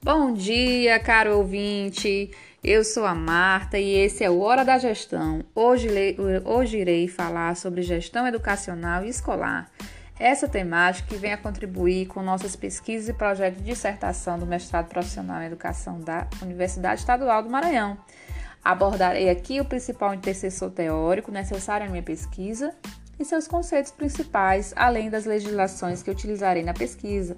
Bom dia, caro ouvinte. Eu sou a Marta e esse é o Hora da Gestão. Hoje, hoje irei falar sobre gestão educacional e escolar. Essa temática que vem a contribuir com nossas pesquisas e projetos de dissertação do mestrado profissional em educação da Universidade Estadual do Maranhão. Abordarei aqui o principal intercessor teórico necessário à minha pesquisa e seus conceitos principais, além das legislações que utilizarei na pesquisa.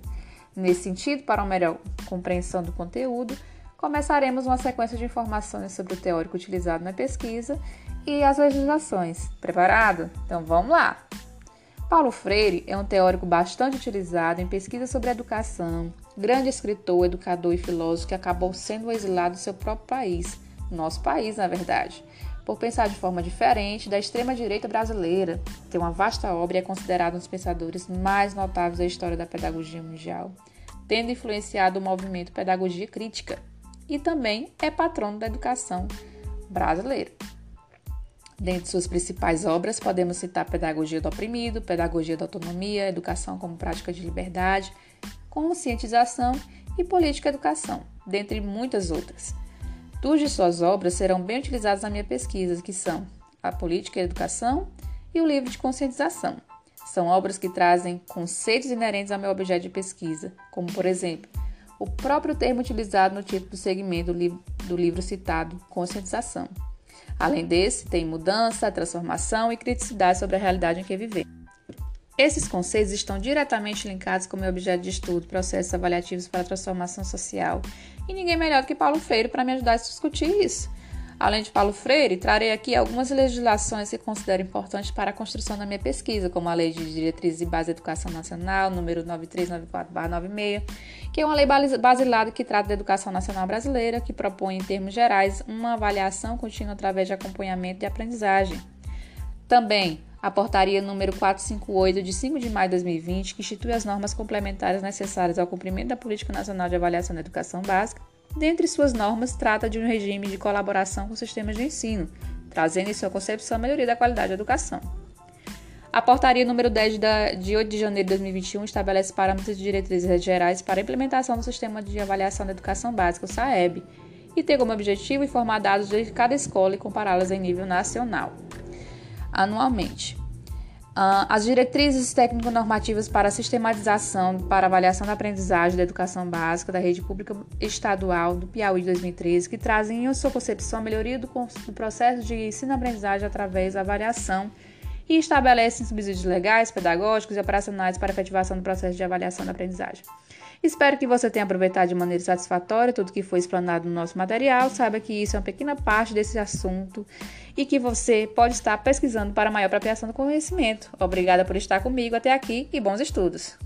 Nesse sentido, para uma melhor compreensão do conteúdo, começaremos uma sequência de informações sobre o teórico utilizado na pesquisa e as legislações. Preparado? Então vamos lá! Paulo Freire é um teórico bastante utilizado em pesquisa sobre educação, grande escritor, educador e filósofo que acabou sendo exilado do seu próprio país, nosso país, na verdade, por pensar de forma diferente da extrema-direita brasileira. Tem uma vasta obra e é considerado um dos pensadores mais notáveis da história da pedagogia mundial, tendo influenciado o movimento Pedagogia Crítica e também é patrono da educação brasileira. Dentre suas principais obras, podemos citar Pedagogia do Oprimido, Pedagogia da Autonomia, Educação como Prática de Liberdade, Conscientização e Política Educação, dentre muitas outras. Duas de suas obras serão bem utilizadas na minha pesquisa, que são A Política e a Educação e o Livro de Conscientização. São obras que trazem conceitos inerentes ao meu objeto de pesquisa, como, por exemplo, o próprio termo utilizado no título do segmento do livro citado, Conscientização. Além desse, tem mudança, transformação e criticidade sobre a realidade em que vivemos. Esses conceitos estão diretamente linkados com o meu objeto de estudo, processos avaliativos para a transformação social, e ninguém melhor que Paulo Freire para me ajudar a discutir isso. Além de Paulo Freire, trarei aqui algumas legislações que considero importantes para a construção da minha pesquisa, como a Lei de Diretrizes e Base da Educação Nacional, número 9394-96, que é uma lei basilada que trata da educação nacional brasileira, que propõe, em termos gerais, uma avaliação contínua através de acompanhamento e aprendizagem. Também a portaria número 458 de 5 de maio de 2020, que institui as normas complementares necessárias ao cumprimento da Política Nacional de Avaliação da Educação Básica, dentre suas normas, trata de um regime de colaboração com sistemas de ensino, trazendo em sua concepção a melhoria da qualidade da educação. A portaria número 10 de 8 de janeiro de 2021 estabelece parâmetros e diretrizes gerais para a implementação do Sistema de Avaliação da Educação Básica, o SAEB, e tem como objetivo informar dados de cada escola e compará-las em nível nacional anualmente. Uh, as diretrizes técnico-normativas para a sistematização para avaliação da aprendizagem da educação básica da rede pública estadual do Piauí de 2013, que trazem em sua concepção a melhoria do processo de ensino-aprendizagem através da avaliação e estabelecem subsídios legais, pedagógicos e operacionais para a efetivação do processo de avaliação da aprendizagem. Espero que você tenha aproveitado de maneira satisfatória tudo que foi explanado no nosso material. Saiba que isso é uma pequena parte desse assunto e que você pode estar pesquisando para maior apropriação do conhecimento. Obrigada por estar comigo até aqui e bons estudos!